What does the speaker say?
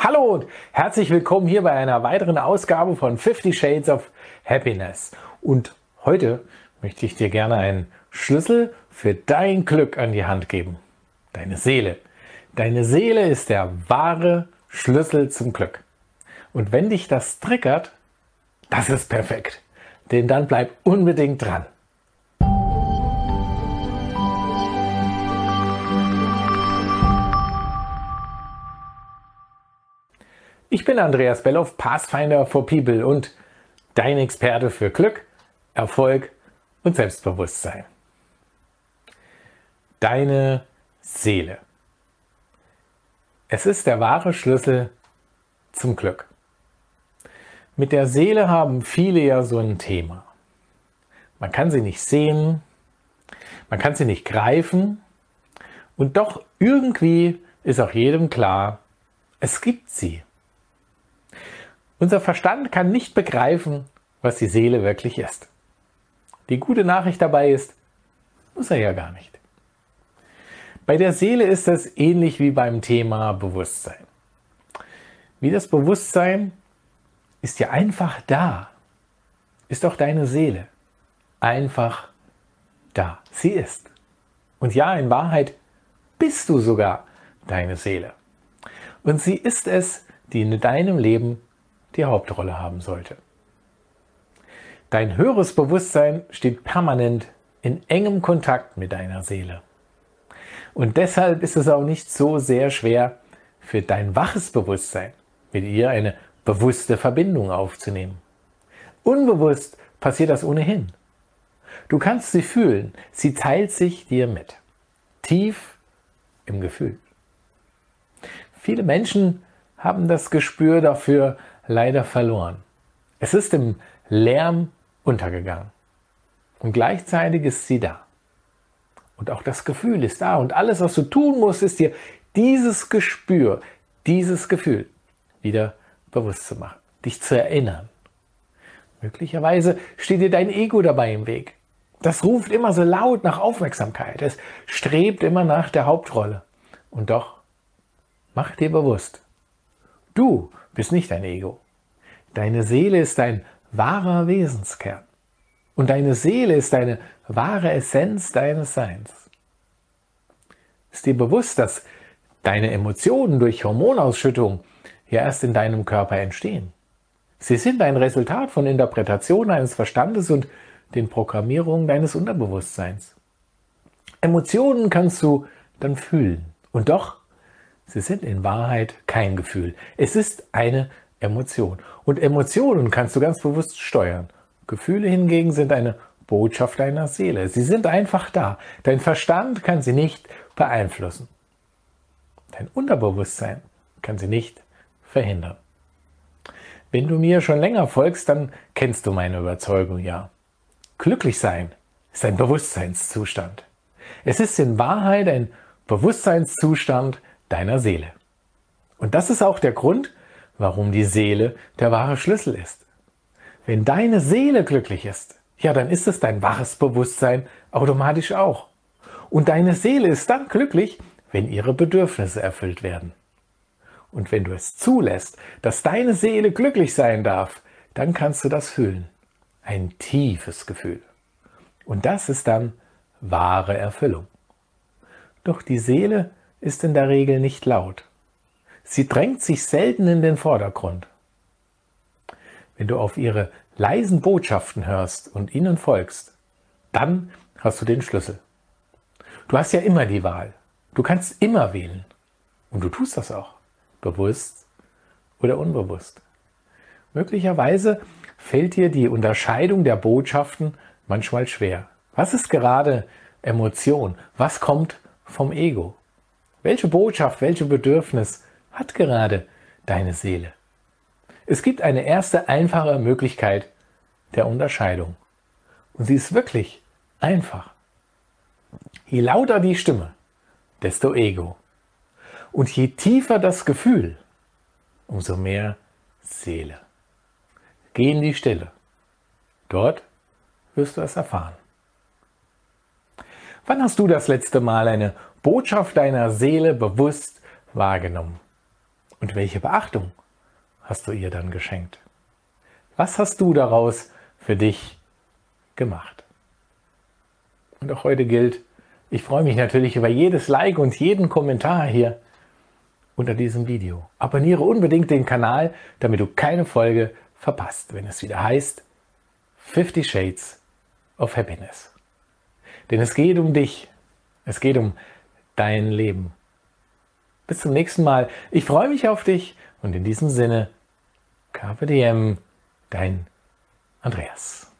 Hallo und herzlich willkommen hier bei einer weiteren Ausgabe von 50 Shades of Happiness. Und heute möchte ich dir gerne einen Schlüssel für dein Glück an die Hand geben. Deine Seele. Deine Seele ist der wahre Schlüssel zum Glück. Und wenn dich das triggert, das ist perfekt. Denn dann bleib unbedingt dran. Bin Andreas Belloff, Pathfinder for People und dein Experte für Glück, Erfolg und Selbstbewusstsein. Deine Seele. Es ist der wahre Schlüssel zum Glück. Mit der Seele haben viele ja so ein Thema. Man kann sie nicht sehen, man kann sie nicht greifen und doch irgendwie ist auch jedem klar, es gibt sie. Unser Verstand kann nicht begreifen, was die Seele wirklich ist. Die gute Nachricht dabei ist, muss er ja gar nicht. Bei der Seele ist es ähnlich wie beim Thema Bewusstsein. Wie das Bewusstsein ist ja einfach da. Ist auch deine Seele einfach da. Sie ist. Und ja, in Wahrheit bist du sogar deine Seele. Und sie ist es, die in deinem Leben die Hauptrolle haben sollte. Dein höheres Bewusstsein steht permanent in engem Kontakt mit deiner Seele. Und deshalb ist es auch nicht so sehr schwer für dein waches Bewusstsein, mit ihr eine bewusste Verbindung aufzunehmen. Unbewusst passiert das ohnehin. Du kannst sie fühlen, sie teilt sich dir mit. Tief im Gefühl. Viele Menschen haben das Gespür dafür leider verloren. Es ist im Lärm untergegangen. Und gleichzeitig ist sie da. Und auch das Gefühl ist da. Und alles, was du tun musst, ist dir dieses Gespür, dieses Gefühl wieder bewusst zu machen, dich zu erinnern. Möglicherweise steht dir dein Ego dabei im Weg. Das ruft immer so laut nach Aufmerksamkeit. Es strebt immer nach der Hauptrolle. Und doch, mach dir bewusst, du bist nicht dein Ego. Deine Seele ist dein wahrer Wesenskern. Und deine Seele ist deine wahre Essenz deines Seins. Ist dir bewusst, dass deine Emotionen durch Hormonausschüttung ja erst in deinem Körper entstehen? Sie sind ein Resultat von Interpretationen deines Verstandes und den Programmierungen deines Unterbewusstseins. Emotionen kannst du dann fühlen. Und doch Sie sind in Wahrheit kein Gefühl. Es ist eine Emotion. Und Emotionen kannst du ganz bewusst steuern. Gefühle hingegen sind eine Botschaft deiner Seele. Sie sind einfach da. Dein Verstand kann sie nicht beeinflussen. Dein Unterbewusstsein kann sie nicht verhindern. Wenn du mir schon länger folgst, dann kennst du meine Überzeugung ja. Glücklich sein ist ein Bewusstseinszustand. Es ist in Wahrheit ein Bewusstseinszustand, deiner Seele. Und das ist auch der Grund, warum die Seele der wahre Schlüssel ist. Wenn deine Seele glücklich ist, ja, dann ist es dein wahres Bewusstsein automatisch auch. Und deine Seele ist dann glücklich, wenn ihre Bedürfnisse erfüllt werden. Und wenn du es zulässt, dass deine Seele glücklich sein darf, dann kannst du das fühlen. Ein tiefes Gefühl. Und das ist dann wahre Erfüllung. Doch die Seele ist in der Regel nicht laut. Sie drängt sich selten in den Vordergrund. Wenn du auf ihre leisen Botschaften hörst und ihnen folgst, dann hast du den Schlüssel. Du hast ja immer die Wahl. Du kannst immer wählen. Und du tust das auch. Bewusst oder unbewusst. Möglicherweise fällt dir die Unterscheidung der Botschaften manchmal schwer. Was ist gerade Emotion? Was kommt vom Ego? Welche Botschaft, welche Bedürfnis hat gerade deine Seele? Es gibt eine erste einfache Möglichkeit der Unterscheidung. Und sie ist wirklich einfach. Je lauter die Stimme, desto Ego. Und je tiefer das Gefühl, umso mehr Seele. Geh in die Stille. Dort wirst du es erfahren. Wann hast du das letzte Mal eine Botschaft deiner Seele bewusst wahrgenommen? Und welche Beachtung hast du ihr dann geschenkt? Was hast du daraus für dich gemacht? Und auch heute gilt, ich freue mich natürlich über jedes Like und jeden Kommentar hier unter diesem Video. Abonniere unbedingt den Kanal, damit du keine Folge verpasst, wenn es wieder heißt 50 Shades of Happiness. Denn es geht um dich, es geht um dein Leben. Bis zum nächsten Mal. Ich freue mich auf dich und in diesem Sinne, KPDM, dein Andreas.